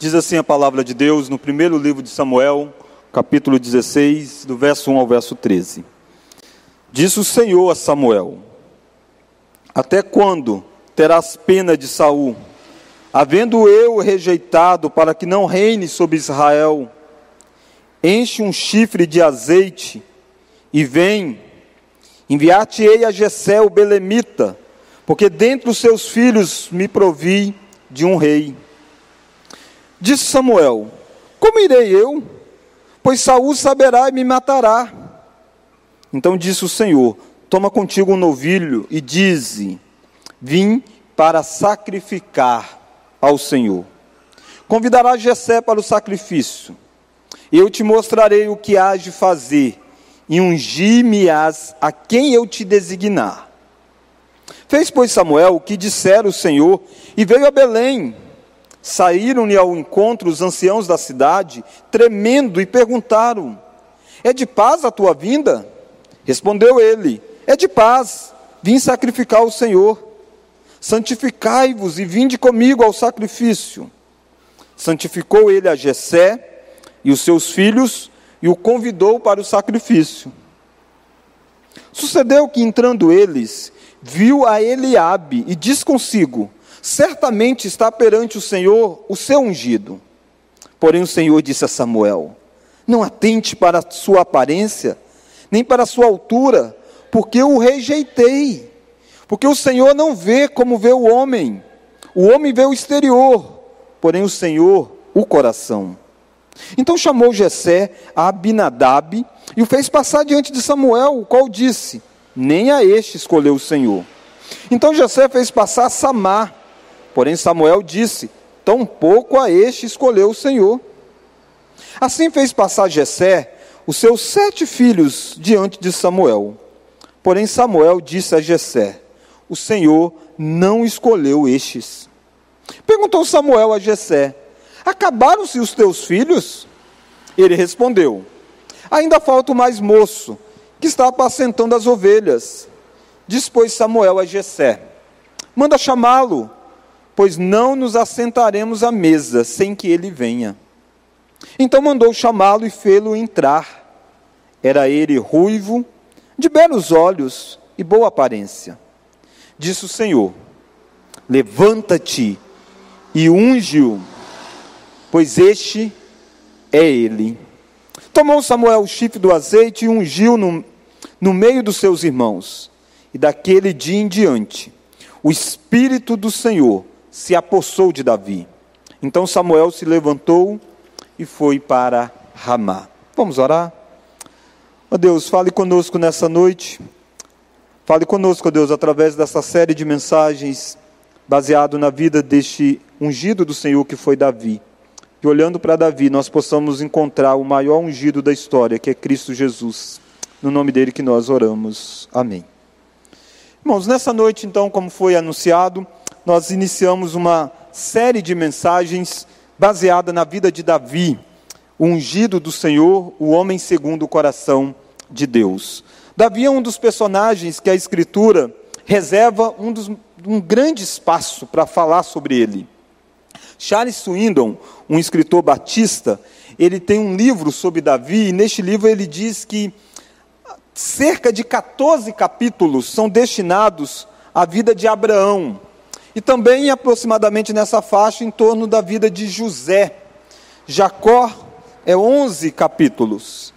Diz assim a palavra de Deus no primeiro livro de Samuel, capítulo 16, do verso 1 ao verso 13. Disse o Senhor a Samuel: Até quando terás pena de Saul, havendo eu rejeitado para que não reine sobre Israel? Enche um chifre de azeite e vem, enviar-te-ei a Jessé o belemita, porque dentre os seus filhos me provi de um rei. Disse Samuel: Como irei eu? Pois Saul saberá e me matará. Então disse o Senhor: Toma contigo um novilho e dize: Vim para sacrificar ao Senhor. Convidará Jessé para o sacrifício. Eu te mostrarei o que hás de fazer, e ungir-me-ás a quem eu te designar. Fez, pois, Samuel o que dissera o Senhor, e veio a Belém. Saíram-lhe ao encontro os anciãos da cidade, tremendo, e perguntaram: É de paz a tua vinda? Respondeu ele: É de paz, vim sacrificar ao Senhor. Santificai-vos e vinde comigo ao sacrifício. Santificou ele a Jessé e os seus filhos e o convidou para o sacrifício. Sucedeu que entrando eles, viu a Eliabe e diz consigo: Certamente está perante o Senhor o seu ungido. Porém o Senhor disse a Samuel: Não atente para a sua aparência, nem para a sua altura, porque o rejeitei. Porque o Senhor não vê como vê o homem. O homem vê o exterior, porém o Senhor o coração. Então chamou Jessé a Abinadab e o fez passar diante de Samuel, o qual disse: Nem a este escolheu o Senhor. Então Jessé fez passar Samar, Porém Samuel disse: Tão pouco a este escolheu o Senhor. Assim fez passar Jessé os seus sete filhos diante de Samuel. Porém Samuel disse a Jessé: O Senhor não escolheu estes. Perguntou Samuel a Jessé: Acabaram-se os teus filhos? Ele respondeu: Ainda falta o mais moço, que está apacentando as ovelhas. Dispôs Samuel a Jessé: Manda chamá-lo pois não nos assentaremos à mesa sem que ele venha. Então mandou chamá-lo e fê-lo entrar. Era ele ruivo, de belos olhos e boa aparência. Disse o Senhor: Levanta-te e unge-o, pois este é ele. Tomou Samuel o chifre do azeite e ungiu no, no meio dos seus irmãos. E daquele dia em diante, o Espírito do Senhor se apossou de Davi. Então Samuel se levantou e foi para Ramá. Vamos orar? Ó Deus, fale conosco nessa noite. Fale conosco, ó Deus, através dessa série de mensagens baseado na vida deste ungido do Senhor que foi Davi. E olhando para Davi, nós possamos encontrar o maior ungido da história, que é Cristo Jesus. No nome dele que nós oramos. Amém. Irmãos, nessa noite, então, como foi anunciado, nós iniciamos uma série de mensagens baseada na vida de Davi, o ungido do Senhor, o homem segundo o coração de Deus. Davi é um dos personagens que a Escritura reserva um, dos, um grande espaço para falar sobre ele. Charles Swindon, um escritor batista, ele tem um livro sobre Davi, e neste livro ele diz que cerca de 14 capítulos são destinados à vida de Abraão, e também aproximadamente nessa faixa em torno da vida de José. Jacó é 11 capítulos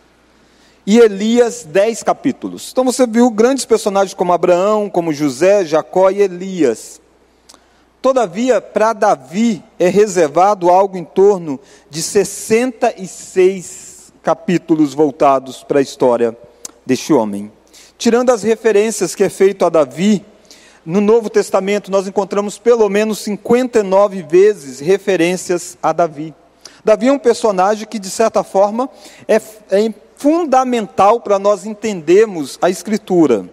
e Elias 10 capítulos. Então você viu grandes personagens como Abraão, como José, Jacó e Elias. Todavia, para Davi é reservado algo em torno de 66 capítulos voltados para a história deste homem. Tirando as referências que é feito a Davi, no Novo Testamento nós encontramos pelo menos 59 vezes referências a Davi. Davi é um personagem que, de certa forma, é, é fundamental para nós entendermos a Escritura.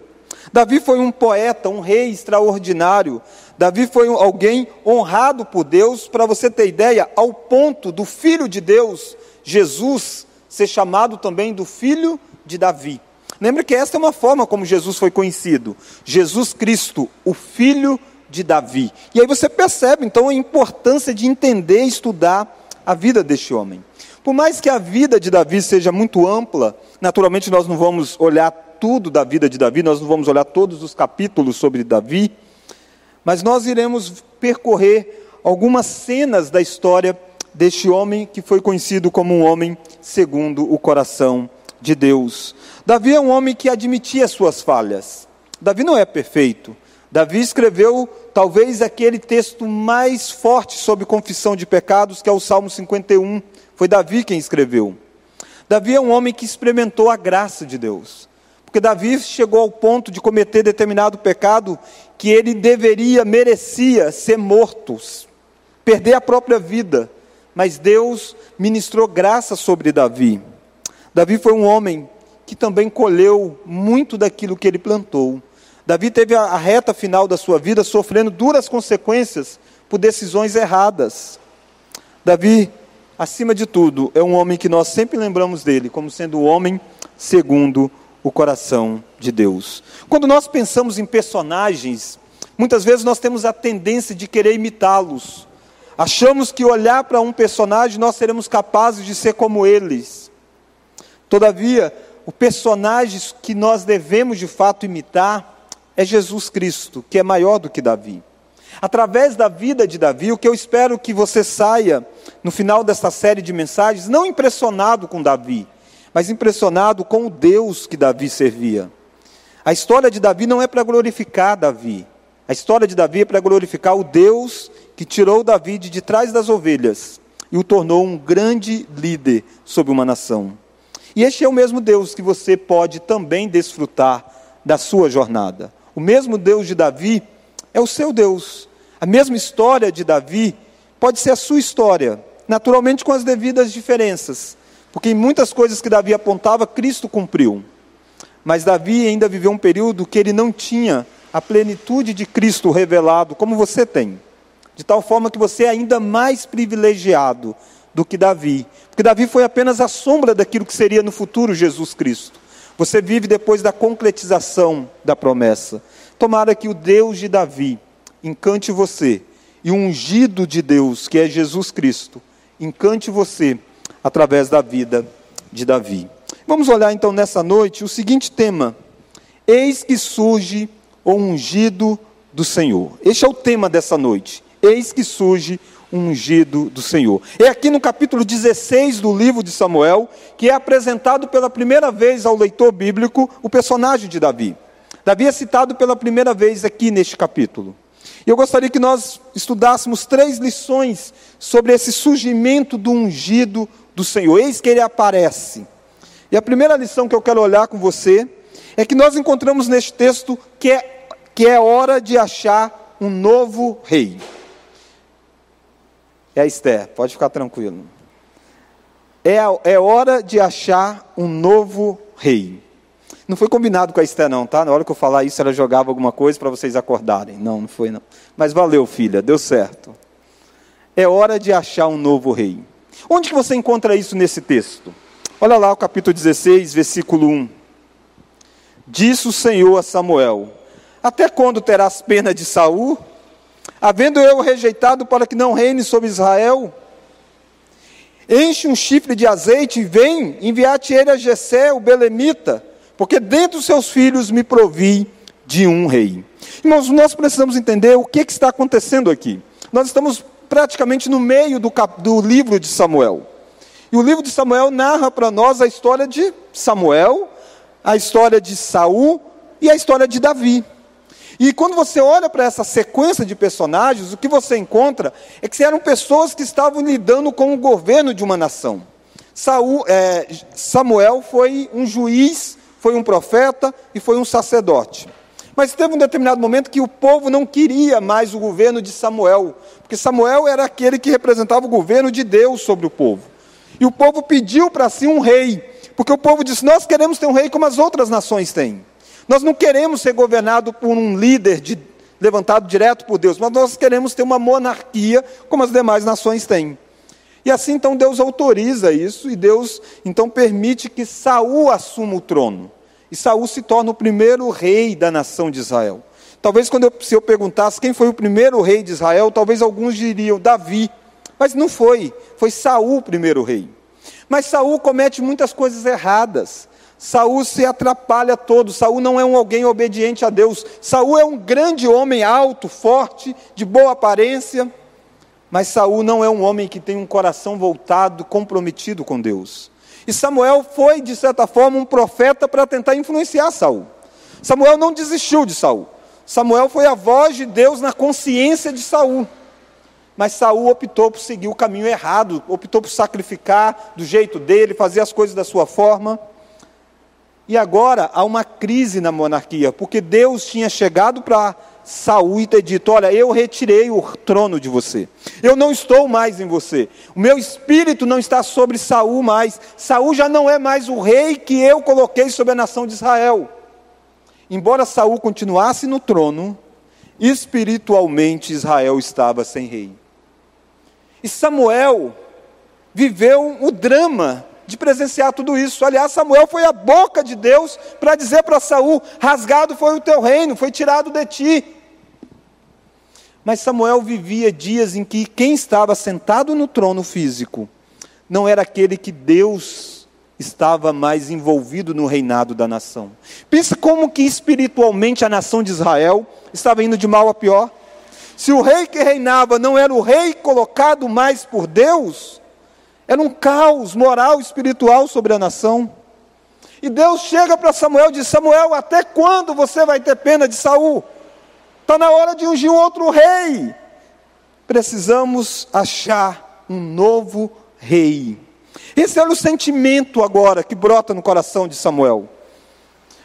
Davi foi um poeta, um rei extraordinário. Davi foi alguém honrado por Deus, para você ter ideia, ao ponto do filho de Deus, Jesus, ser chamado também do filho de Davi. Lembre que esta é uma forma como Jesus foi conhecido: Jesus Cristo, o Filho de Davi. E aí você percebe então a importância de entender e estudar a vida deste homem. Por mais que a vida de Davi seja muito ampla, naturalmente nós não vamos olhar tudo da vida de Davi, nós não vamos olhar todos os capítulos sobre Davi, mas nós iremos percorrer algumas cenas da história deste homem que foi conhecido como um homem segundo o coração de Deus. Davi é um homem que admitia suas falhas. Davi não é perfeito. Davi escreveu talvez aquele texto mais forte sobre confissão de pecados, que é o Salmo 51. Foi Davi quem escreveu. Davi é um homem que experimentou a graça de Deus. Porque Davi chegou ao ponto de cometer determinado pecado que ele deveria, merecia ser morto, perder a própria vida. Mas Deus ministrou graça sobre Davi. Davi foi um homem que também colheu muito daquilo que ele plantou. Davi teve a reta final da sua vida sofrendo duras consequências por decisões erradas. Davi, acima de tudo, é um homem que nós sempre lembramos dele como sendo o homem segundo o coração de Deus. Quando nós pensamos em personagens, muitas vezes nós temos a tendência de querer imitá-los. Achamos que olhar para um personagem nós seremos capazes de ser como eles. Todavia, o personagem que nós devemos de fato imitar é Jesus Cristo, que é maior do que Davi. Através da vida de Davi, o que eu espero que você saia no final desta série de mensagens, não impressionado com Davi, mas impressionado com o Deus que Davi servia. A história de Davi não é para glorificar Davi, a história de Davi é para glorificar o Deus que tirou Davi de trás das ovelhas e o tornou um grande líder sobre uma nação. E este é o mesmo Deus que você pode também desfrutar da sua jornada. O mesmo Deus de Davi é o seu Deus. A mesma história de Davi pode ser a sua história, naturalmente com as devidas diferenças, porque em muitas coisas que Davi apontava, Cristo cumpriu. Mas Davi ainda viveu um período que ele não tinha a plenitude de Cristo revelado, como você tem. De tal forma que você é ainda mais privilegiado do que Davi. Porque Davi foi apenas a sombra daquilo que seria no futuro Jesus Cristo. Você vive depois da concretização da promessa. Tomara que o Deus de Davi encante você e o ungido de Deus, que é Jesus Cristo, encante você através da vida de Davi. Vamos olhar então nessa noite o seguinte tema: Eis que surge o ungido do Senhor. Este é o tema dessa noite. Eis que surge ungido do Senhor. É aqui no capítulo 16 do livro de Samuel que é apresentado pela primeira vez ao leitor bíblico o personagem de Davi. Davi é citado pela primeira vez aqui neste capítulo. E eu gostaria que nós estudássemos três lições sobre esse surgimento do ungido do Senhor. Eis que ele aparece. E a primeira lição que eu quero olhar com você é que nós encontramos neste texto que é, que é hora de achar um novo rei. É a Esther, pode ficar tranquilo. É, é hora de achar um novo rei. Não foi combinado com a Esther, não, tá? Na hora que eu falar isso, ela jogava alguma coisa para vocês acordarem. Não, não foi, não. Mas valeu, filha, deu certo. É hora de achar um novo rei. Onde que você encontra isso nesse texto? Olha lá o capítulo 16, versículo 1. Disse o Senhor a Samuel: Até quando terás pena de Saul? Havendo eu rejeitado para que não reine sobre Israel? Enche um chifre de azeite e vem enviar-te ele a Jessé, o belemita, porque dentre os seus filhos me provi de um rei. Irmãos, nós precisamos entender o que, que está acontecendo aqui. Nós estamos praticamente no meio do, cap, do livro de Samuel. E o livro de Samuel narra para nós a história de Samuel, a história de Saul e a história de Davi. E quando você olha para essa sequência de personagens, o que você encontra é que eram pessoas que estavam lidando com o governo de uma nação. Saul, é, Samuel foi um juiz, foi um profeta e foi um sacerdote. Mas teve um determinado momento que o povo não queria mais o governo de Samuel, porque Samuel era aquele que representava o governo de Deus sobre o povo. E o povo pediu para si um rei, porque o povo disse: Nós queremos ter um rei como as outras nações têm. Nós não queremos ser governados por um líder de, levantado direto por Deus, mas nós queremos ter uma monarquia como as demais nações têm. E assim então Deus autoriza isso e Deus então permite que Saul assuma o trono. E Saul se torna o primeiro rei da nação de Israel. Talvez quando eu, se eu perguntasse quem foi o primeiro rei de Israel, talvez alguns diriam Davi. Mas não foi, foi Saul o primeiro rei. Mas Saul comete muitas coisas erradas. Saul se atrapalha todo. Saul não é um alguém obediente a Deus. Saul é um grande homem alto, forte, de boa aparência. Mas Saul não é um homem que tem um coração voltado, comprometido com Deus. E Samuel foi, de certa forma, um profeta para tentar influenciar Saul. Samuel não desistiu de Saul. Samuel foi a voz de Deus na consciência de Saul. Mas Saul optou por seguir o caminho errado, optou por sacrificar do jeito dele, fazer as coisas da sua forma. E agora há uma crise na monarquia, porque Deus tinha chegado para Saul e ter dito: Olha, eu retirei o trono de você. Eu não estou mais em você. O meu espírito não está sobre Saul mais. Saul já não é mais o rei que eu coloquei sobre a nação de Israel. Embora Saul continuasse no trono, espiritualmente Israel estava sem rei. E Samuel viveu o drama de presenciar tudo isso. Aliás, Samuel foi a boca de Deus para dizer para Saul: rasgado foi o teu reino, foi tirado de ti. Mas Samuel vivia dias em que quem estava sentado no trono físico não era aquele que Deus estava mais envolvido no reinado da nação. Pensa como que espiritualmente a nação de Israel estava indo de mal a pior. Se o rei que reinava não era o rei colocado mais por Deus, era um caos moral e espiritual sobre a nação. E Deus chega para Samuel e diz: Samuel, até quando você vai ter pena de Saul? Está na hora de ungir um outro rei. Precisamos achar um novo rei. Esse era o sentimento agora que brota no coração de Samuel.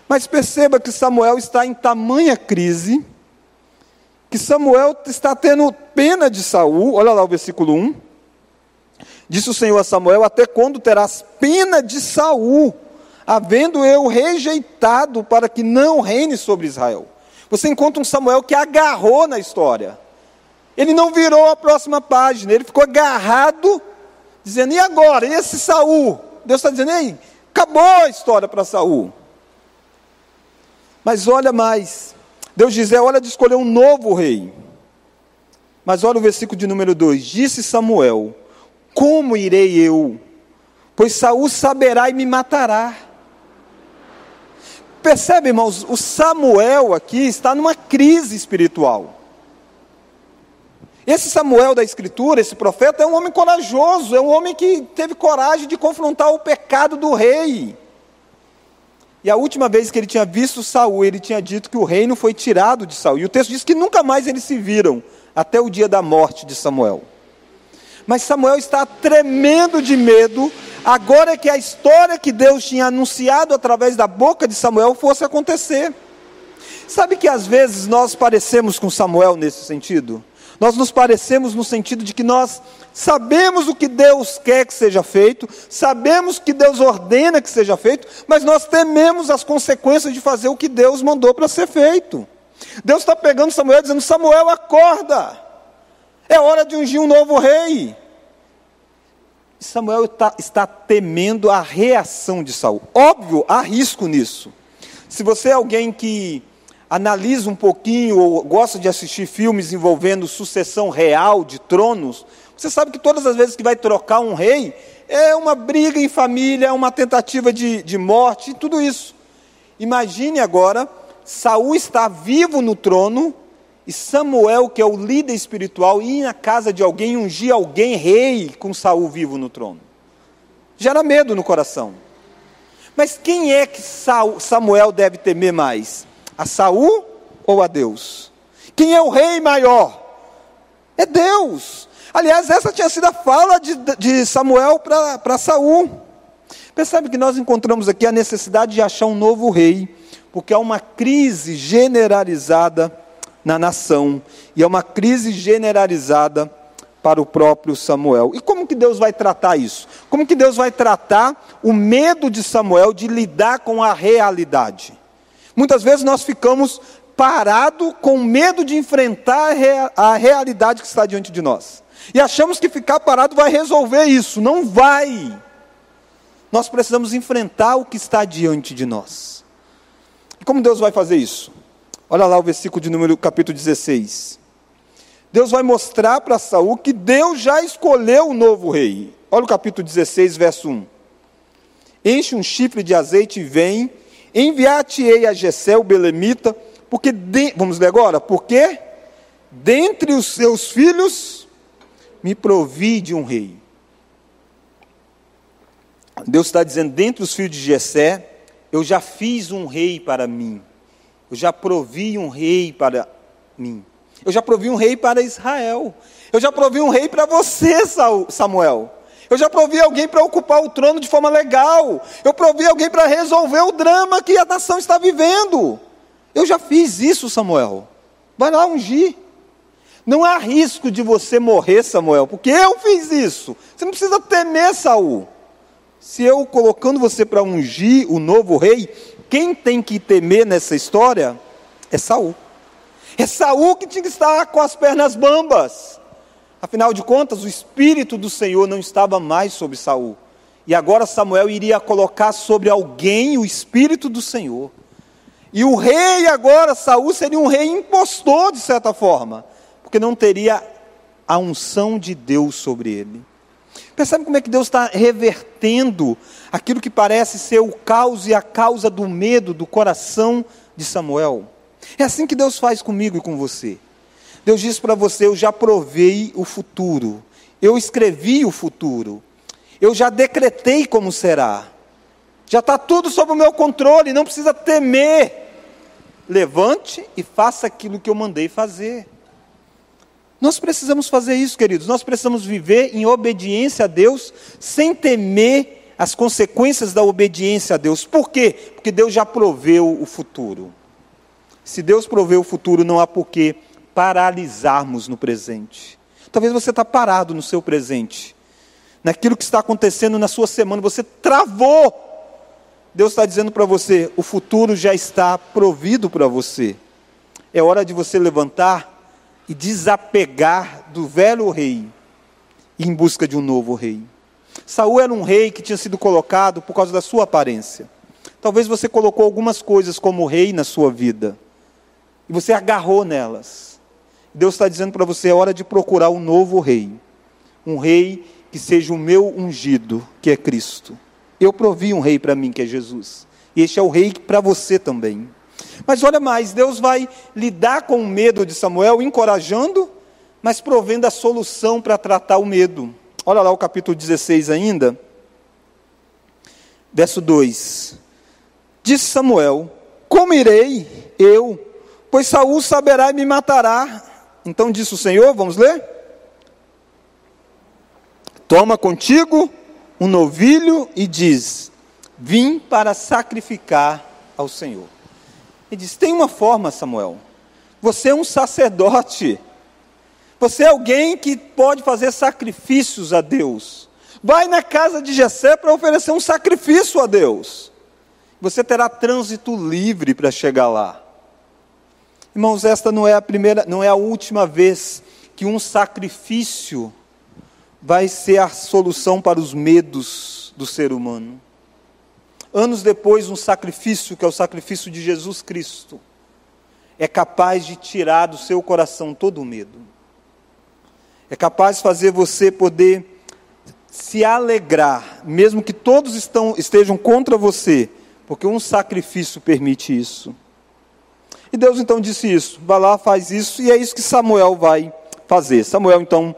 Mas perceba que Samuel está em tamanha crise, que Samuel está tendo pena de Saul. Olha lá o versículo 1. Disse o Senhor a Samuel: Até quando terás pena de Saul, havendo eu rejeitado para que não reine sobre Israel? Você encontra um Samuel que agarrou na história. Ele não virou a próxima página, ele ficou agarrado, dizendo: e agora? E esse Saul? Deus está dizendo: ei, acabou a história para Saul. Mas olha mais, Deus diz: é hora de escolher um novo rei. Mas olha o versículo de número 2: Disse Samuel: como irei eu? Pois Saul saberá e me matará. Percebe, irmãos, o Samuel aqui está numa crise espiritual. Esse Samuel da Escritura, esse profeta, é um homem corajoso, é um homem que teve coragem de confrontar o pecado do rei. E a última vez que ele tinha visto Saul, ele tinha dito que o reino foi tirado de Saul. E o texto diz que nunca mais eles se viram, até o dia da morte de Samuel. Mas Samuel está tremendo de medo, agora que a história que Deus tinha anunciado através da boca de Samuel fosse acontecer. Sabe que às vezes nós parecemos com Samuel nesse sentido? Nós nos parecemos no sentido de que nós sabemos o que Deus quer que seja feito, sabemos que Deus ordena que seja feito, mas nós tememos as consequências de fazer o que Deus mandou para ser feito. Deus está pegando Samuel dizendo: Samuel, acorda! É hora de ungir um novo rei. Samuel está, está temendo a reação de Saul. Óbvio, há risco nisso. Se você é alguém que analisa um pouquinho ou gosta de assistir filmes envolvendo sucessão real de tronos, você sabe que todas as vezes que vai trocar um rei, é uma briga em família, é uma tentativa de, de morte, tudo isso. Imagine agora, Saul está vivo no trono, e Samuel, que é o líder espiritual, ir na casa de alguém, ungir alguém rei com Saul vivo no trono. Gera medo no coração. Mas quem é que Samuel deve temer mais? A Saul ou a Deus? Quem é o rei maior? É Deus. Aliás, essa tinha sido a fala de, de Samuel para Saul. Percebe que nós encontramos aqui a necessidade de achar um novo rei, porque há uma crise generalizada na nação, e é uma crise generalizada para o próprio Samuel. E como que Deus vai tratar isso? Como que Deus vai tratar o medo de Samuel de lidar com a realidade? Muitas vezes nós ficamos parados com medo de enfrentar a realidade que está diante de nós. E achamos que ficar parado vai resolver isso. Não vai. Nós precisamos enfrentar o que está diante de nós. E como Deus vai fazer isso? Olha lá o versículo de número capítulo 16. Deus vai mostrar para Saul que Deus já escolheu o novo rei. Olha o capítulo 16, verso 1. Enche um chifre de azeite e vem, enviar-te-ei a Jessé, o belemita, porque, de, vamos ler agora, porque dentre os seus filhos me provi de um rei. Deus está dizendo, dentre os filhos de Jessé, eu já fiz um rei para mim. Eu já provi um rei para mim. Eu já provi um rei para Israel. Eu já provi um rei para você, Samuel. Eu já provi alguém para ocupar o trono de forma legal. Eu provi alguém para resolver o drama que a nação está vivendo. Eu já fiz isso, Samuel. Vai lá ungir. Não há risco de você morrer, Samuel, porque eu fiz isso. Você não precisa temer, Saul. Se eu colocando você para ungir o novo rei, quem tem que temer nessa história é Saul. É Saul que tinha que estar com as pernas bambas. Afinal de contas, o espírito do Senhor não estava mais sobre Saul. E agora Samuel iria colocar sobre alguém o espírito do Senhor. E o rei agora, Saul, seria um rei impostor de certa forma, porque não teria a unção de Deus sobre ele. Percebe como é que Deus está revertendo aquilo que parece ser o caos e a causa do medo do coração de Samuel? É assim que Deus faz comigo e com você. Deus diz para você: Eu já provei o futuro, eu escrevi o futuro, eu já decretei como será, já está tudo sob o meu controle, não precisa temer. Levante e faça aquilo que eu mandei fazer. Nós precisamos fazer isso, queridos. Nós precisamos viver em obediência a Deus, sem temer as consequências da obediência a Deus. Por quê? Porque Deus já proveu o futuro. Se Deus proveu o futuro, não há por que paralisarmos no presente. Talvez você está parado no seu presente, naquilo que está acontecendo na sua semana, você travou. Deus está dizendo para você: o futuro já está provido para você. É hora de você levantar e desapegar do velho rei em busca de um novo rei. Saul era um rei que tinha sido colocado por causa da sua aparência. Talvez você colocou algumas coisas como rei na sua vida e você agarrou nelas. Deus está dizendo para você: é hora de procurar um novo rei. Um rei que seja o meu ungido, que é Cristo. Eu provi um rei para mim, que é Jesus. E este é o rei para você também. Mas olha mais, Deus vai lidar com o medo de Samuel, encorajando, mas provendo a solução para tratar o medo. Olha lá o capítulo 16 ainda, verso 2. Disse Samuel: Como irei eu? Pois Saul saberá e me matará. Então disse o Senhor, vamos ler? Toma contigo um novilho e diz: Vim para sacrificar ao Senhor. Ele diz: Tem uma forma, Samuel. Você é um sacerdote. Você é alguém que pode fazer sacrifícios a Deus. Vai na casa de Jessé para oferecer um sacrifício a Deus. Você terá trânsito livre para chegar lá. Irmãos, esta não é a primeira, não é a última vez que um sacrifício vai ser a solução para os medos do ser humano. Anos depois, um sacrifício, que é o sacrifício de Jesus Cristo, é capaz de tirar do seu coração todo o medo. É capaz de fazer você poder se alegrar, mesmo que todos estão, estejam contra você, porque um sacrifício permite isso. E Deus então disse isso: vai lá, faz isso, e é isso que Samuel vai fazer. Samuel então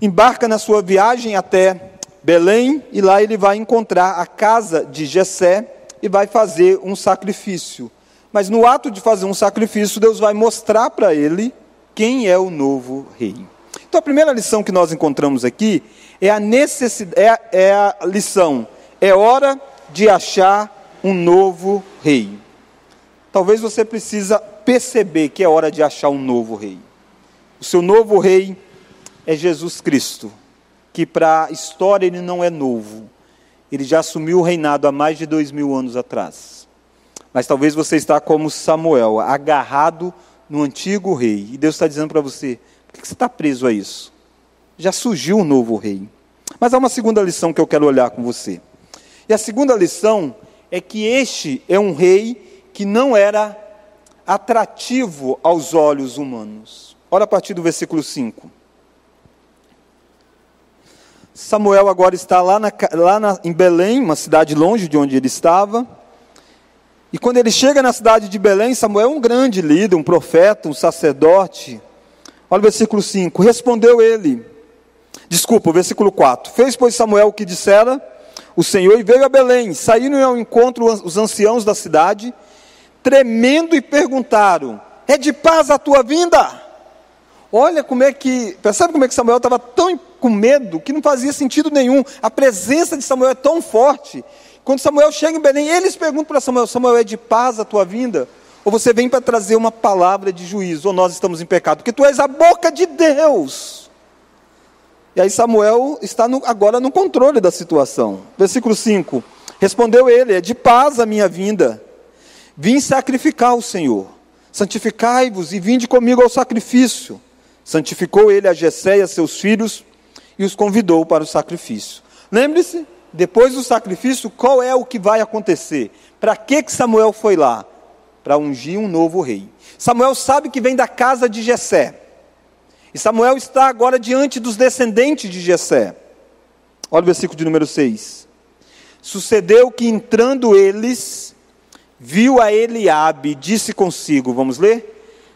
embarca na sua viagem até Belém, e lá ele vai encontrar a casa de Jessé e vai fazer um sacrifício. Mas no ato de fazer um sacrifício, Deus vai mostrar para ele quem é o novo rei. Então a primeira lição que nós encontramos aqui é a necessidade, é, é a lição, é hora de achar um novo rei. Talvez você precisa perceber que é hora de achar um novo rei. O seu novo rei é Jesus Cristo, que para a história ele não é novo. Ele já assumiu o reinado há mais de dois mil anos atrás. Mas talvez você está como Samuel, agarrado no antigo rei. E Deus está dizendo para você: por que você está preso a isso? Já surgiu um novo rei. Mas há uma segunda lição que eu quero olhar com você. E a segunda lição é que este é um rei que não era atrativo aos olhos humanos. Olha a partir do versículo 5. Samuel agora está lá, na, lá na, em Belém, uma cidade longe de onde ele estava. E quando ele chega na cidade de Belém, Samuel é um grande líder, um profeta, um sacerdote. Olha o versículo 5. Respondeu ele. Desculpa, o versículo 4. Fez, pois, Samuel o que dissera o Senhor e veio a Belém. Saíram ao encontro os anciãos da cidade, tremendo, e perguntaram: É de paz a tua vinda? Olha como é que. Percebe como é que Samuel estava tão com medo que não fazia sentido nenhum. A presença de Samuel é tão forte. Quando Samuel chega em Belém, eles perguntam para Samuel: Samuel, é de paz a tua vinda? Ou você vem para trazer uma palavra de juízo? Ou nós estamos em pecado? Porque tu és a boca de Deus. E aí Samuel está no, agora no controle da situação. Versículo 5: Respondeu ele: É de paz a minha vinda. Vim sacrificar o Senhor. Santificai-vos e vinde comigo ao sacrifício. Santificou ele a Jessé e a seus filhos e os convidou para o sacrifício. Lembre-se, depois do sacrifício, qual é o que vai acontecer? Para que, que Samuel foi lá? Para ungir um novo rei. Samuel sabe que vem da casa de Jessé. E Samuel está agora diante dos descendentes de Jessé. Olha o versículo de número 6. Sucedeu que entrando eles, viu a Eliabe e disse consigo, vamos ler?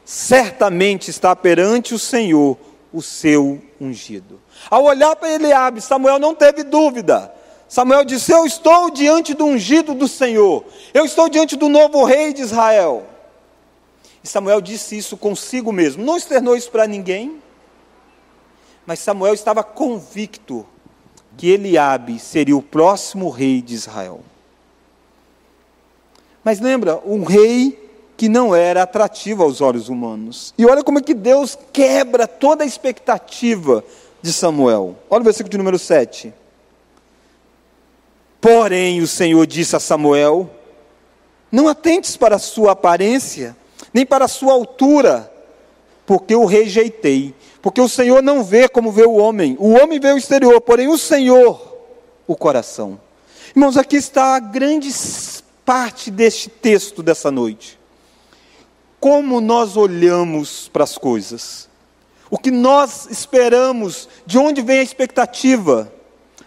Certamente está perante o Senhor o seu ungido. Ao olhar para Eliabe, Samuel não teve dúvida. Samuel disse: Eu estou diante do ungido do Senhor. Eu estou diante do novo rei de Israel. E Samuel disse isso consigo mesmo. Não externou isso para ninguém. Mas Samuel estava convicto que Eliabe seria o próximo rei de Israel. Mas lembra, um rei que não era atrativo aos olhos humanos. E olha como é que Deus quebra toda a expectativa de Samuel. Olha o versículo de número 7. Porém, o Senhor disse a Samuel: Não atentes para a sua aparência, nem para a sua altura, porque o rejeitei. Porque o Senhor não vê como vê o homem. O homem vê o exterior, porém o Senhor, o coração. Irmãos, aqui está a grande parte deste texto dessa noite. Como nós olhamos para as coisas. O que nós esperamos, de onde vem a expectativa?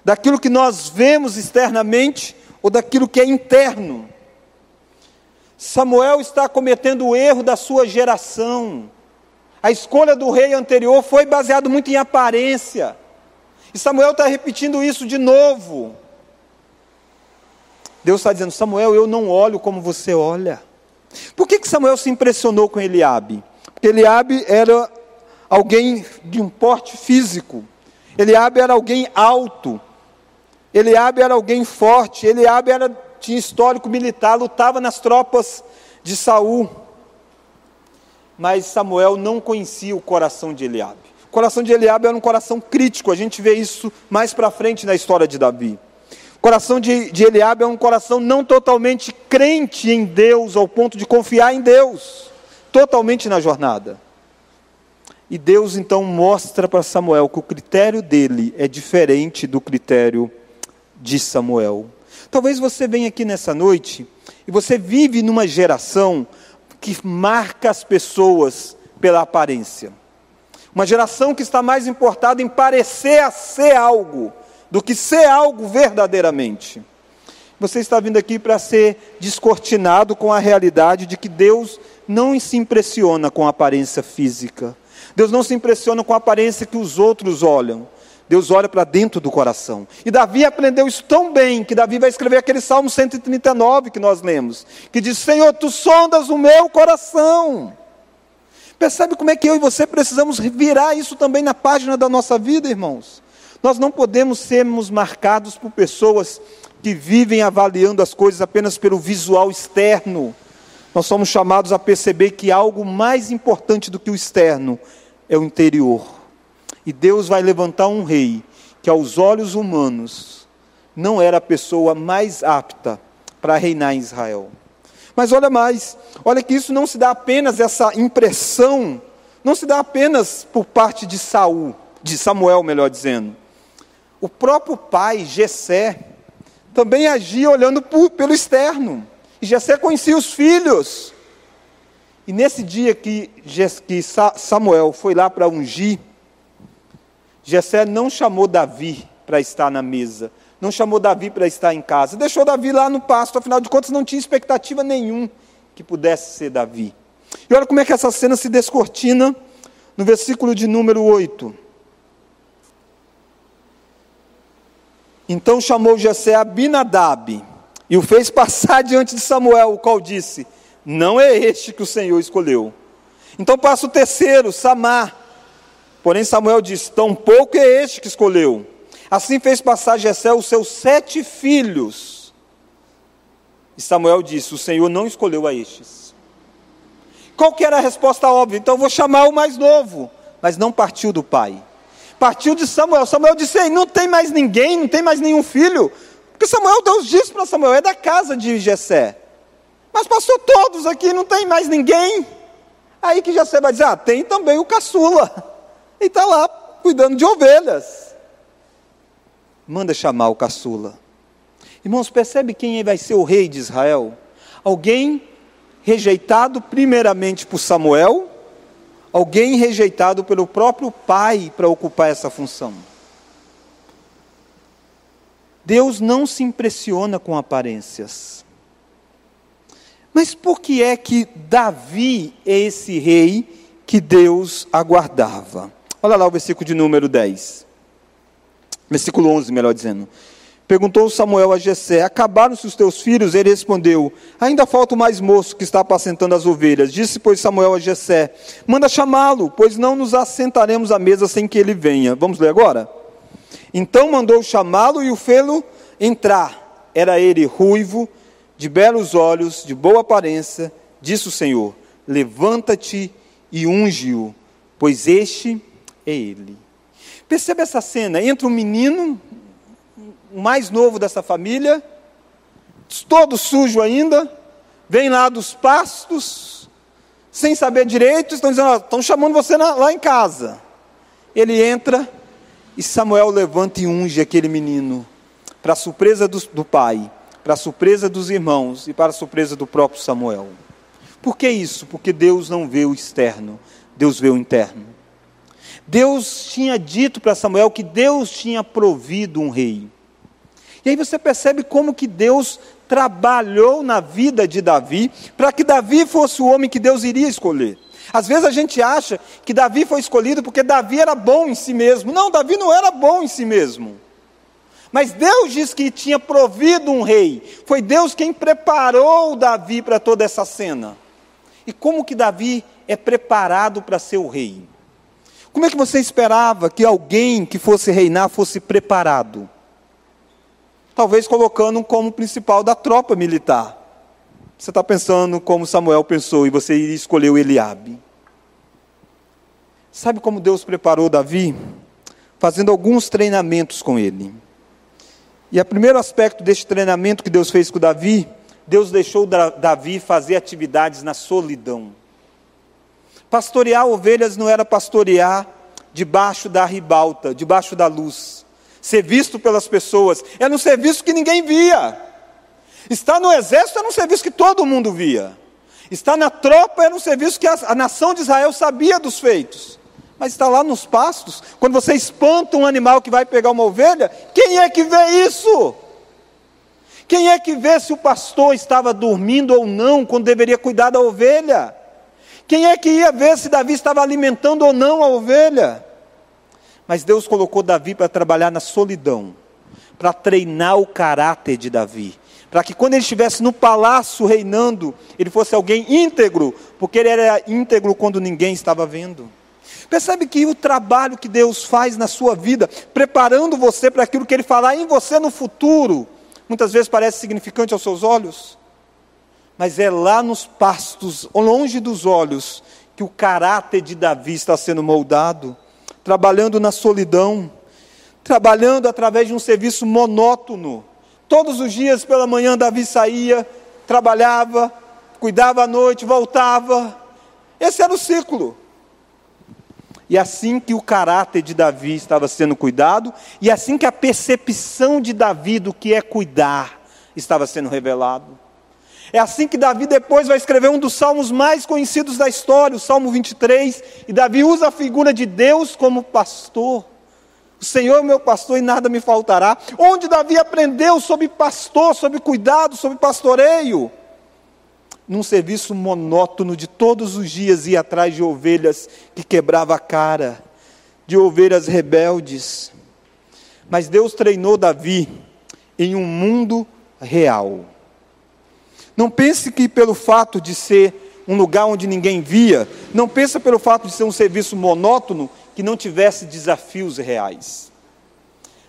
Daquilo que nós vemos externamente ou daquilo que é interno? Samuel está cometendo o erro da sua geração a escolha do rei anterior foi baseada muito em aparência. E Samuel está repetindo isso de novo. Deus está dizendo, Samuel, eu não olho como você olha. Por que, que Samuel se impressionou com Eliabe? Porque Eliabe era alguém de um porte físico. Eliabe era alguém alto. Eliabe era alguém forte. Eliabe era, tinha histórico militar, lutava nas tropas de Saul mas Samuel não conhecia o coração de Eliabe. O coração de Eliabe era um coração crítico, a gente vê isso mais para frente na história de Davi. O coração de, de Eliabe é um coração não totalmente crente em Deus, ao ponto de confiar em Deus, totalmente na jornada. E Deus então mostra para Samuel que o critério dele é diferente do critério de Samuel. Talvez você venha aqui nessa noite e você vive numa geração que marca as pessoas pela aparência. Uma geração que está mais importada em parecer a ser algo do que ser algo verdadeiramente. Você está vindo aqui para ser descortinado com a realidade de que Deus não se impressiona com a aparência física. Deus não se impressiona com a aparência que os outros olham. Deus olha para dentro do coração. E Davi aprendeu isso tão bem que Davi vai escrever aquele Salmo 139 que nós lemos, que diz: Senhor, tu sondas o meu coração. Percebe como é que eu e você precisamos virar isso também na página da nossa vida, irmãos? Nós não podemos sermos marcados por pessoas que vivem avaliando as coisas apenas pelo visual externo. Nós somos chamados a perceber que algo mais importante do que o externo é o interior. E Deus vai levantar um rei que, aos olhos humanos, não era a pessoa mais apta para reinar em Israel. Mas olha mais, olha que isso não se dá apenas essa impressão, não se dá apenas por parte de Saul, de Samuel, melhor dizendo. O próprio pai, Jessé, também agia olhando por, pelo externo. E Jessé conhecia os filhos. E nesse dia que, que Samuel foi lá para ungir, Jessé não chamou Davi para estar na mesa, não chamou Davi para estar em casa, deixou Davi lá no pasto, afinal de contas não tinha expectativa nenhum que pudesse ser Davi. E olha como é que essa cena se descortina no versículo de número 8. Então chamou Jessé Abinadab e o fez passar diante de Samuel, o qual disse: Não é este que o Senhor escolheu. Então passa o terceiro, Samar. Porém Samuel disse: Tampouco é este que escolheu. Assim fez passar Jessé os seus sete filhos. E Samuel disse: O Senhor não escolheu a estes. Qual que era a resposta óbvia? Então vou chamar o mais novo. Mas não partiu do pai. Partiu de Samuel. Samuel disse: Ei, não tem mais ninguém, não tem mais nenhum filho. Porque Samuel, Deus disse para Samuel: é da casa de Jessé. Mas passou todos aqui, não tem mais ninguém. Aí que Jessé vai dizer: Ah, tem também o caçula. E está lá cuidando de ovelhas. Manda chamar o caçula. Irmãos, percebe quem vai ser o rei de Israel? Alguém rejeitado primeiramente por Samuel, alguém rejeitado pelo próprio pai para ocupar essa função. Deus não se impressiona com aparências. Mas por que é que Davi é esse rei que Deus aguardava? Olha lá o versículo de número 10. Versículo 11, melhor dizendo. Perguntou Samuel a Jessé: Acabaram-se os teus filhos? Ele respondeu: Ainda falta o mais moço que está apacentando as ovelhas. Disse, pois, Samuel a Jessé: Manda chamá-lo, pois não nos assentaremos à mesa sem que ele venha. Vamos ler agora? Então mandou chamá-lo e o fê-lo entrar. Era ele ruivo, de belos olhos, de boa aparência. Disse o Senhor: Levanta-te e unge-o, pois este é ele. Percebe essa cena? Entra um menino, o mais novo dessa família, todo sujo ainda, vem lá dos pastos, sem saber direito, estão dizendo, estão chamando você lá em casa. Ele entra e Samuel levanta e unge aquele menino, para surpresa do, do pai, para surpresa dos irmãos e para surpresa do próprio Samuel. Por que isso? Porque Deus não vê o externo, Deus vê o interno. Deus tinha dito para Samuel que Deus tinha provido um rei. E aí você percebe como que Deus trabalhou na vida de Davi para que Davi fosse o homem que Deus iria escolher. Às vezes a gente acha que Davi foi escolhido porque Davi era bom em si mesmo. Não, Davi não era bom em si mesmo. Mas Deus diz que tinha provido um rei. Foi Deus quem preparou Davi para toda essa cena. E como que Davi é preparado para ser o rei? Como é que você esperava que alguém que fosse reinar fosse preparado? Talvez colocando como principal da tropa militar. Você está pensando como Samuel pensou e você escolheu Eliabe. Sabe como Deus preparou Davi? Fazendo alguns treinamentos com ele. E o primeiro aspecto deste treinamento que Deus fez com Davi, Deus deixou Davi fazer atividades na solidão. Pastorear ovelhas não era pastorear debaixo da ribalta, debaixo da luz ser visto pelas pessoas, era um serviço que ninguém via. Estar no exército era um serviço que todo mundo via. Estar na tropa era um serviço que a, a nação de Israel sabia dos feitos. Mas está lá nos pastos, quando você espanta um animal que vai pegar uma ovelha, quem é que vê isso? Quem é que vê se o pastor estava dormindo ou não quando deveria cuidar da ovelha? Quem é que ia ver se Davi estava alimentando ou não a ovelha? Mas Deus colocou Davi para trabalhar na solidão, para treinar o caráter de Davi, para que quando ele estivesse no palácio reinando, ele fosse alguém íntegro, porque ele era íntegro quando ninguém estava vendo. Percebe que o trabalho que Deus faz na sua vida, preparando você para aquilo que Ele falar em você no futuro, muitas vezes parece significante aos seus olhos, mas é lá nos pastos, longe dos olhos, que o caráter de Davi está sendo moldado trabalhando na solidão, trabalhando através de um serviço monótono. Todos os dias pela manhã Davi saía, trabalhava, cuidava à noite, voltava. Esse era o ciclo. E assim que o caráter de Davi estava sendo cuidado, e assim que a percepção de Davi do que é cuidar estava sendo revelado. É assim que Davi depois vai escrever um dos salmos mais conhecidos da história, o Salmo 23, e Davi usa a figura de Deus como pastor. O Senhor é meu pastor e nada me faltará. Onde Davi aprendeu sobre pastor, sobre cuidado, sobre pastoreio? Num serviço monótono de todos os dias ir atrás de ovelhas que quebrava a cara, de ovelhas rebeldes. Mas Deus treinou Davi em um mundo real. Não pense que pelo fato de ser um lugar onde ninguém via, não pense pelo fato de ser um serviço monótono que não tivesse desafios reais.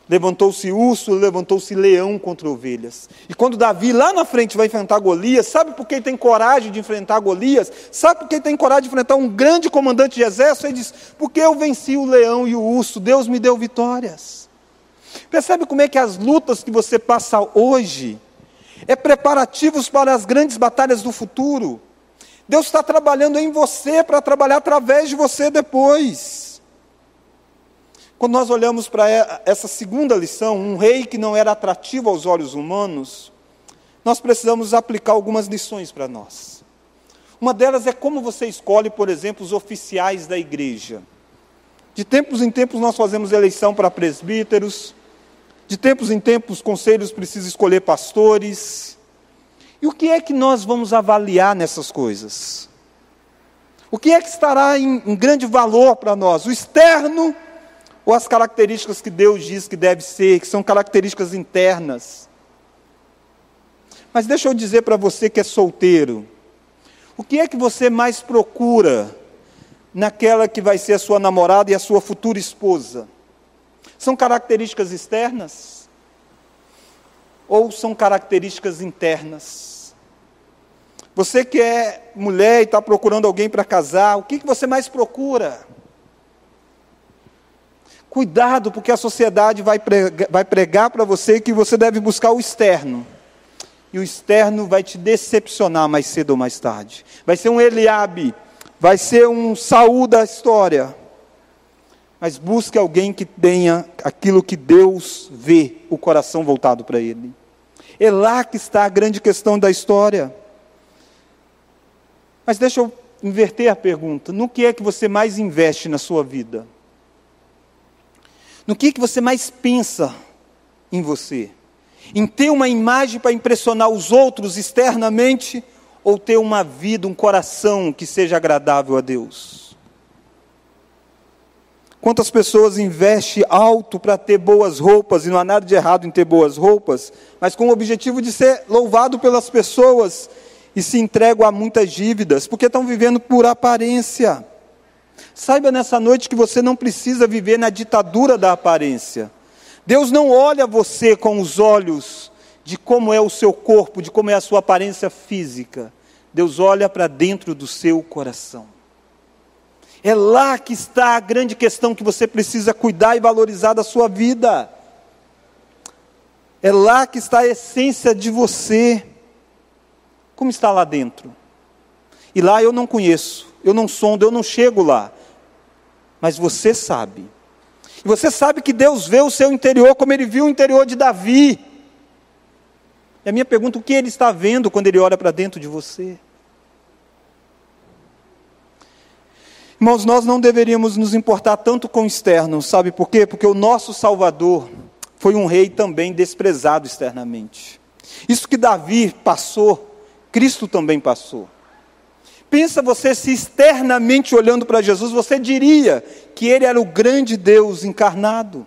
Levantou-se urso, levantou-se leão contra ovelhas. E quando Davi lá na frente vai enfrentar Golias, sabe por que ele tem coragem de enfrentar Golias? Sabe por que ele tem coragem de enfrentar um grande comandante de exército? Ele diz: Porque eu venci o leão e o urso, Deus me deu vitórias. Percebe como é que as lutas que você passa hoje é preparativos para as grandes batalhas do futuro. Deus está trabalhando em você para trabalhar através de você depois. Quando nós olhamos para essa segunda lição, um rei que não era atrativo aos olhos humanos, nós precisamos aplicar algumas lições para nós. Uma delas é como você escolhe, por exemplo, os oficiais da igreja. De tempos em tempos nós fazemos eleição para presbíteros, de tempos em tempos, os conselhos precisam escolher pastores. E o que é que nós vamos avaliar nessas coisas? O que é que estará em, em grande valor para nós? O externo ou as características que Deus diz que deve ser, que são características internas? Mas deixa eu dizer para você que é solteiro: o que é que você mais procura naquela que vai ser a sua namorada e a sua futura esposa? São características externas? Ou são características internas? Você que é mulher e está procurando alguém para casar, o que, que você mais procura? Cuidado, porque a sociedade vai pregar, vai pregar para você que você deve buscar o externo. E o externo vai te decepcionar mais cedo ou mais tarde. Vai ser um Eliabe, vai ser um Saul da história mas busque alguém que tenha aquilo que Deus vê, o coração voltado para Ele. É lá que está a grande questão da história. Mas deixa eu inverter a pergunta: no que é que você mais investe na sua vida? No que é que você mais pensa em você? Em ter uma imagem para impressionar os outros externamente ou ter uma vida, um coração que seja agradável a Deus? Quantas pessoas investem alto para ter boas roupas, e não há nada de errado em ter boas roupas, mas com o objetivo de ser louvado pelas pessoas e se entregam a muitas dívidas, porque estão vivendo por aparência. Saiba nessa noite que você não precisa viver na ditadura da aparência. Deus não olha você com os olhos de como é o seu corpo, de como é a sua aparência física. Deus olha para dentro do seu coração. É lá que está a grande questão que você precisa cuidar e valorizar da sua vida. É lá que está a essência de você. Como está lá dentro? E lá eu não conheço, eu não sondo, eu não chego lá. Mas você sabe. E você sabe que Deus vê o seu interior como ele viu o interior de Davi. E a minha pergunta, o que ele está vendo quando ele olha para dentro de você? Irmãos, nós não deveríamos nos importar tanto com o externo, sabe por quê? Porque o nosso Salvador foi um rei também desprezado externamente. Isso que Davi passou, Cristo também passou. Pensa você se externamente olhando para Jesus, você diria que ele era o grande Deus encarnado.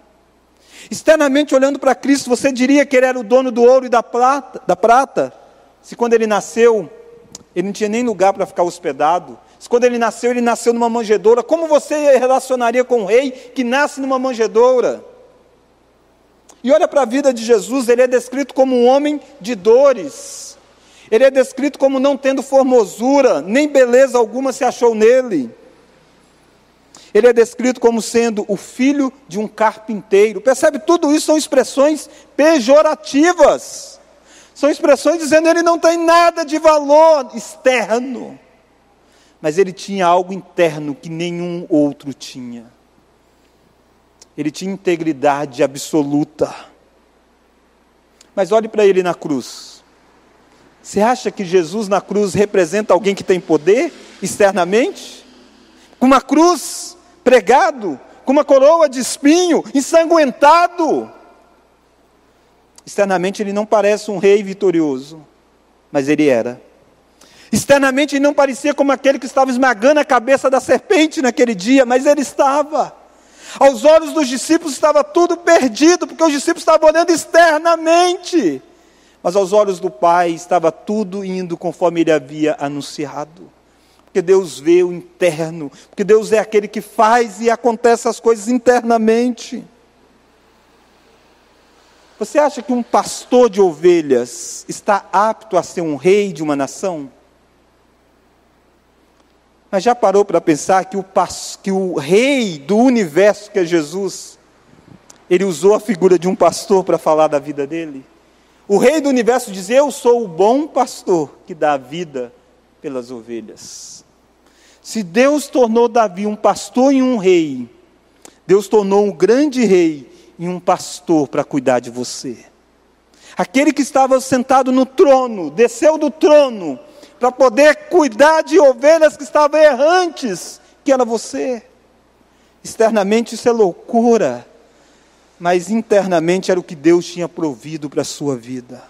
Externamente olhando para Cristo, você diria que ele era o dono do ouro e da prata, da prata. Se quando ele nasceu, ele não tinha nem lugar para ficar hospedado, quando ele nasceu, ele nasceu numa manjedoura. Como você relacionaria com um rei que nasce numa manjedoura? E olha para a vida de Jesus, ele é descrito como um homem de dores. Ele é descrito como não tendo formosura, nem beleza alguma se achou nele. Ele é descrito como sendo o filho de um carpinteiro. Percebe? Tudo isso são expressões pejorativas. São expressões dizendo ele não tem nada de valor externo mas ele tinha algo interno que nenhum outro tinha. Ele tinha integridade absoluta. Mas olhe para ele na cruz. Você acha que Jesus na cruz representa alguém que tem poder externamente? Com uma cruz pregado, com uma coroa de espinho, ensanguentado. Externamente ele não parece um rei vitorioso, mas ele era. Externamente ele não parecia como aquele que estava esmagando a cabeça da serpente naquele dia, mas ele estava. Aos olhos dos discípulos estava tudo perdido, porque os discípulos estavam olhando externamente. Mas aos olhos do Pai estava tudo indo conforme ele havia anunciado. Porque Deus vê o interno, porque Deus é aquele que faz e acontece as coisas internamente. Você acha que um pastor de ovelhas está apto a ser um rei de uma nação? Mas já parou para pensar que o, que o rei do universo, que é Jesus, ele usou a figura de um pastor para falar da vida dele? O rei do universo diz: Eu sou o bom pastor que dá vida pelas ovelhas. Se Deus tornou Davi um pastor e um rei, Deus tornou um grande rei e um pastor para cuidar de você. Aquele que estava sentado no trono, desceu do trono para poder cuidar de ovelhas que estavam errantes, que era você. Externamente isso é loucura, mas internamente era o que Deus tinha provido para a sua vida.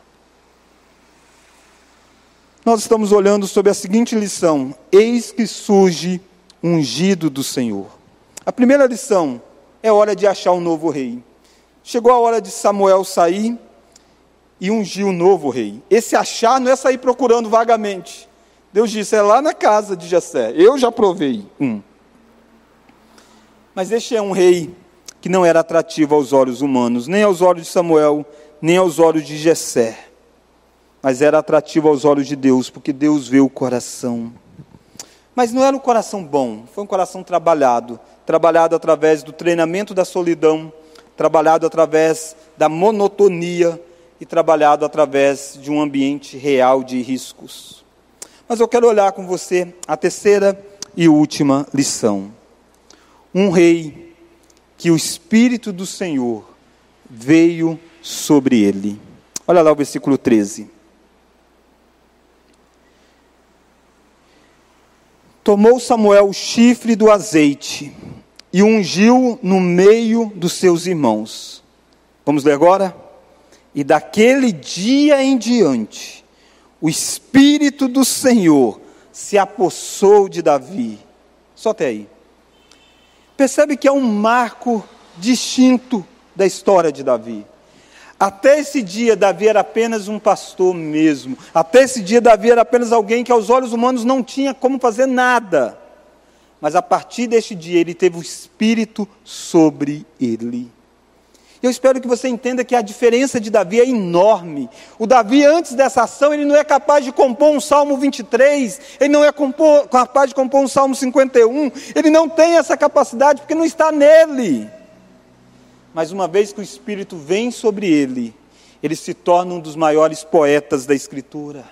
Nós estamos olhando sobre a seguinte lição: eis que surge ungido do Senhor. A primeira lição é hora de achar um novo rei. Chegou a hora de Samuel sair e ungir um novo rei. Esse achar não é sair procurando vagamente. Deus disse: é lá na casa de Jessé. Eu já provei um. Mas este é um rei que não era atrativo aos olhos humanos, nem aos olhos de Samuel, nem aos olhos de Jessé. Mas era atrativo aos olhos de Deus, porque Deus vê o coração. Mas não era um coração bom, foi um coração trabalhado trabalhado através do treinamento da solidão, trabalhado através da monotonia e trabalhado através de um ambiente real de riscos. Mas eu quero olhar com você a terceira e última lição. Um rei que o Espírito do Senhor veio sobre ele. Olha lá o versículo 13. Tomou Samuel o chifre do azeite e ungiu no meio dos seus irmãos. Vamos ler agora? E daquele dia em diante, o Espírito do Senhor se apossou de Davi. Só até aí. Percebe que é um marco distinto da história de Davi. Até esse dia, Davi era apenas um pastor mesmo. Até esse dia, Davi era apenas alguém que aos olhos humanos não tinha como fazer nada mas a partir deste dia ele teve o Espírito sobre ele. Eu espero que você entenda que a diferença de Davi é enorme. O Davi, antes dessa ação, ele não é capaz de compor um Salmo 23, ele não é compor, capaz de compor um Salmo 51, ele não tem essa capacidade porque não está nele. Mas uma vez que o Espírito vem sobre ele, ele se torna um dos maiores poetas da Escritura.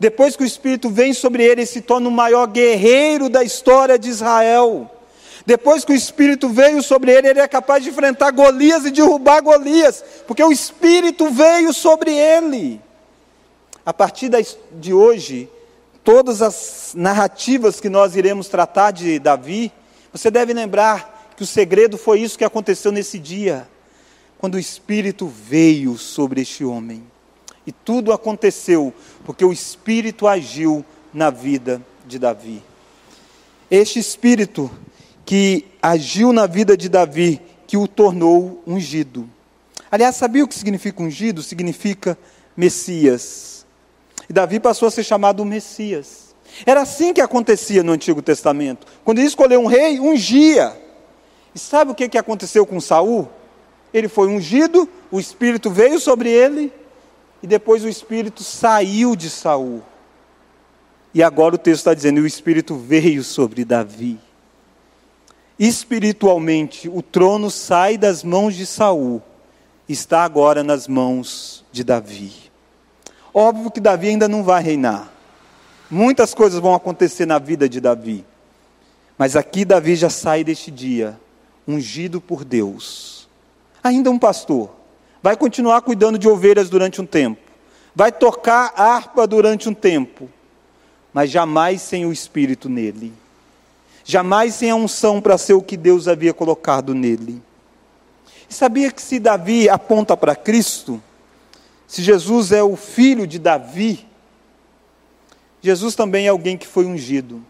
Depois que o Espírito vem sobre ele, ele se torna o maior guerreiro da história de Israel. Depois que o Espírito veio sobre ele, ele é capaz de enfrentar Golias e derrubar Golias, porque o Espírito veio sobre ele. A partir de hoje, todas as narrativas que nós iremos tratar de Davi, você deve lembrar que o segredo foi isso que aconteceu nesse dia, quando o Espírito veio sobre este homem. E tudo aconteceu porque o Espírito agiu na vida de Davi. Este Espírito que agiu na vida de Davi, que o tornou ungido. Aliás, sabia o que significa ungido? Significa Messias. E Davi passou a ser chamado Messias. Era assim que acontecia no Antigo Testamento. Quando ele escolheu um rei, ungia. E sabe o que aconteceu com Saul? Ele foi ungido, o Espírito veio sobre ele, e depois o espírito saiu de Saul. E agora o texto está dizendo: o espírito veio sobre Davi. Espiritualmente, o trono sai das mãos de Saul, está agora nas mãos de Davi. Óbvio que Davi ainda não vai reinar. Muitas coisas vão acontecer na vida de Davi. Mas aqui Davi já sai deste dia, ungido por Deus. Ainda um pastor, vai continuar cuidando de ovelhas durante um tempo, vai tocar harpa durante um tempo, mas jamais sem o Espírito nele. Jamais sem a unção para ser o que Deus havia colocado nele. E sabia que se Davi aponta para Cristo, se Jesus é o filho de Davi, Jesus também é alguém que foi ungido.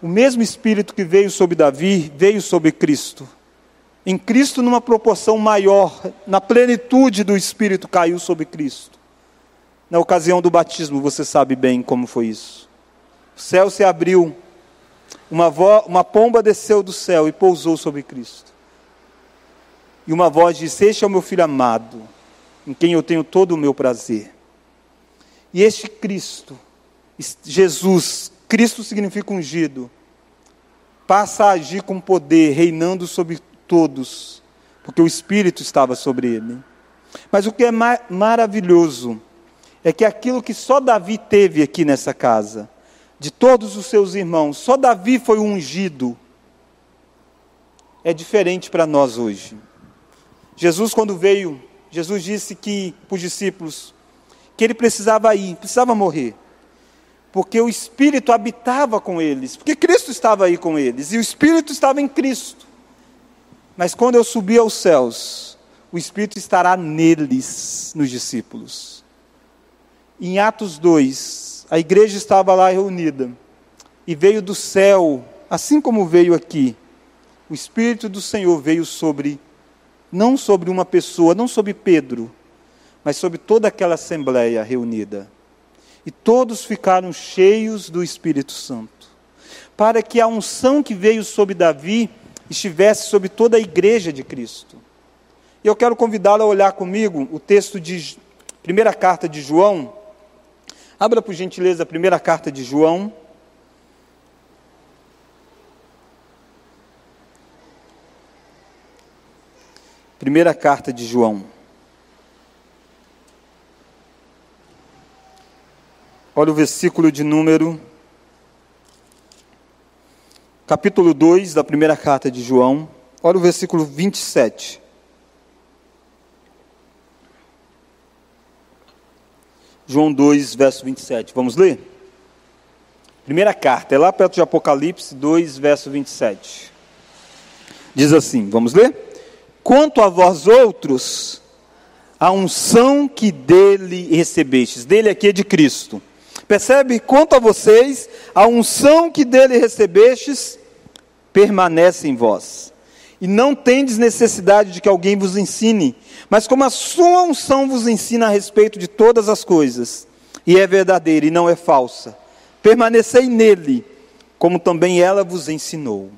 O mesmo Espírito que veio sobre Davi veio sobre Cristo. Em Cristo, numa proporção maior, na plenitude do Espírito, caiu sobre Cristo. Na ocasião do batismo, você sabe bem como foi isso. O céu se abriu, uma, uma pomba desceu do céu e pousou sobre Cristo. E uma voz disse: Este é o meu filho amado, em quem eu tenho todo o meu prazer. E este Cristo, Jesus, Cristo significa ungido, passa a agir com poder, reinando sobre todos, porque o Espírito estava sobre ele. Mas o que é mar maravilhoso é que aquilo que só Davi teve aqui nessa casa, de todos os seus irmãos, só Davi foi ungido, é diferente para nós hoje. Jesus, quando veio, Jesus disse que para os discípulos que ele precisava ir, precisava morrer, porque o Espírito habitava com eles, porque Cristo estava aí com eles e o Espírito estava em Cristo. Mas quando eu subir aos céus, o Espírito estará neles, nos discípulos. Em Atos 2, a igreja estava lá reunida e veio do céu, assim como veio aqui, o Espírito do Senhor veio sobre, não sobre uma pessoa, não sobre Pedro, mas sobre toda aquela assembleia reunida. E todos ficaram cheios do Espírito Santo, para que a unção que veio sobre Davi estivesse sobre toda a igreja de Cristo. E eu quero convidá-lo a olhar comigo o texto de primeira carta de João. Abra por gentileza a primeira carta de João. Primeira carta de João. Olha o versículo de número capítulo 2 da primeira carta de João, olha o versículo 27. João 2, verso 27. Vamos ler? Primeira carta, é lá perto de Apocalipse 2, verso 27. Diz assim: Vamos ler? Quanto a vós outros, a unção que dele recebestes, dele aqui é de Cristo Percebe? Quanto a vocês, a unção que dele recebestes permanece em vós. E não tendes necessidade de que alguém vos ensine, mas como a sua unção vos ensina a respeito de todas as coisas, e é verdadeira e não é falsa, permanecei nele, como também ela vos ensinou.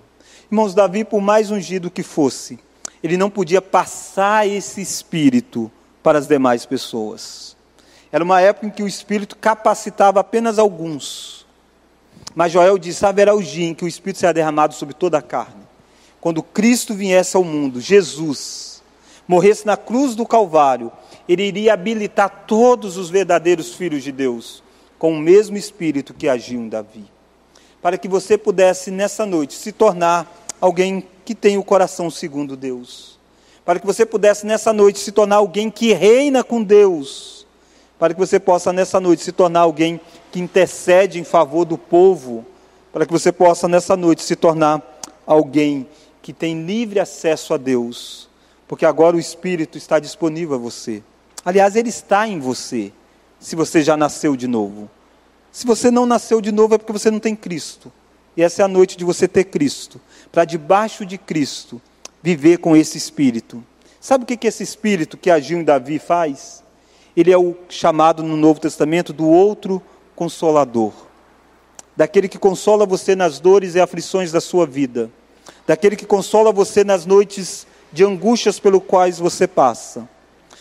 Irmãos, Davi, por mais ungido que fosse, ele não podia passar esse espírito para as demais pessoas. Era uma época em que o Espírito capacitava apenas alguns. Mas Joel disse: haverá o dia em que o Espírito será derramado sobre toda a carne. Quando Cristo viesse ao mundo, Jesus, morresse na cruz do Calvário, ele iria habilitar todos os verdadeiros filhos de Deus com o mesmo Espírito que agiu em Davi. Para que você pudesse, nessa noite, se tornar alguém que tem o coração segundo Deus. Para que você pudesse, nessa noite, se tornar alguém que reina com Deus para que você possa nessa noite se tornar alguém que intercede em favor do povo, para que você possa nessa noite se tornar alguém que tem livre acesso a Deus, porque agora o Espírito está disponível a você. Aliás, ele está em você, se você já nasceu de novo. Se você não nasceu de novo é porque você não tem Cristo. E essa é a noite de você ter Cristo, para debaixo de Cristo viver com esse Espírito. Sabe o que esse Espírito que agiu em Davi faz? ele é o chamado no Novo Testamento do outro consolador. Daquele que consola você nas dores e aflições da sua vida. Daquele que consola você nas noites de angústias pelo quais você passa.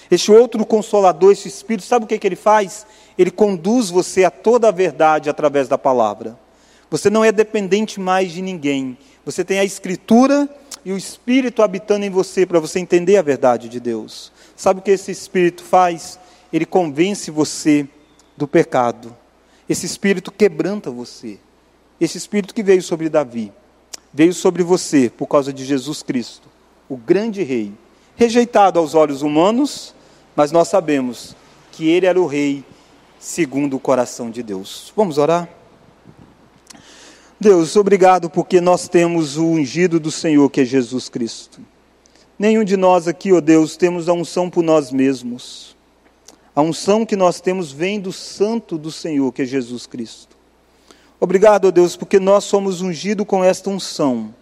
Este outro consolador, esse Espírito, sabe o que, que ele faz? Ele conduz você a toda a verdade através da palavra. Você não é dependente mais de ninguém. Você tem a Escritura e o Espírito habitando em você para você entender a verdade de Deus. Sabe o que esse Espírito faz? ele convence você do pecado. Esse espírito quebranta você. Esse espírito que veio sobre Davi, veio sobre você por causa de Jesus Cristo, o grande rei, rejeitado aos olhos humanos, mas nós sabemos que ele era o rei segundo o coração de Deus. Vamos orar? Deus, obrigado porque nós temos o ungido do Senhor, que é Jesus Cristo. Nenhum de nós aqui, ó oh Deus, temos a unção por nós mesmos. A unção que nós temos vem do Santo do Senhor, que é Jesus Cristo. Obrigado, ó Deus, porque nós somos ungidos com esta unção.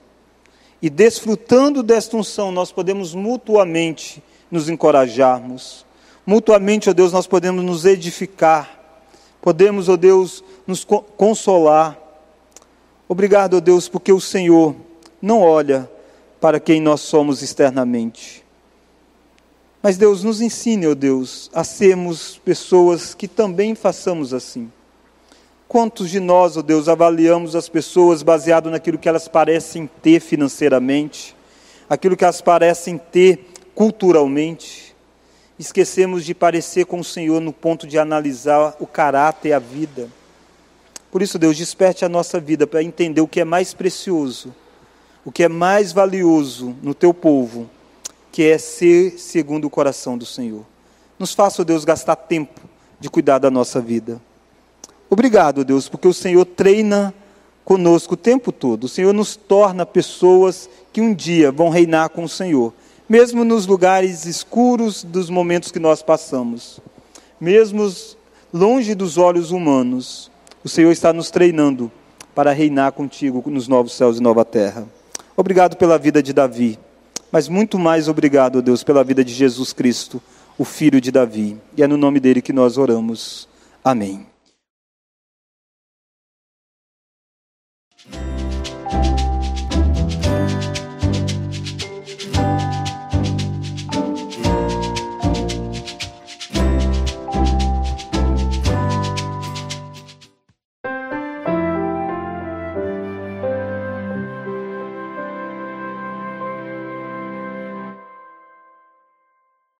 E desfrutando desta unção, nós podemos mutuamente nos encorajarmos. Mutuamente, ó Deus, nós podemos nos edificar. Podemos, ó Deus, nos consolar Obrigado, ó Deus, porque o Senhor não olha para quem nós somos externamente. Mas Deus nos ensine, ó Deus, a sermos pessoas que também façamos assim. Quantos de nós, ó Deus, avaliamos as pessoas baseado naquilo que elas parecem ter financeiramente, aquilo que elas parecem ter culturalmente? Esquecemos de parecer com o Senhor no ponto de analisar o caráter e a vida. Por isso, Deus, desperte a nossa vida para entender o que é mais precioso, o que é mais valioso no teu povo, que é ser segundo o coração do Senhor. Nos faça, Deus, gastar tempo de cuidar da nossa vida. Obrigado, Deus, porque o Senhor treina conosco o tempo todo. O Senhor nos torna pessoas que um dia vão reinar com o Senhor, mesmo nos lugares escuros dos momentos que nós passamos, mesmo longe dos olhos humanos. O Senhor está nos treinando para reinar contigo nos novos céus e nova terra. Obrigado pela vida de Davi, mas muito mais obrigado, Deus, pela vida de Jesus Cristo, o filho de Davi. E é no nome dele que nós oramos. Amém.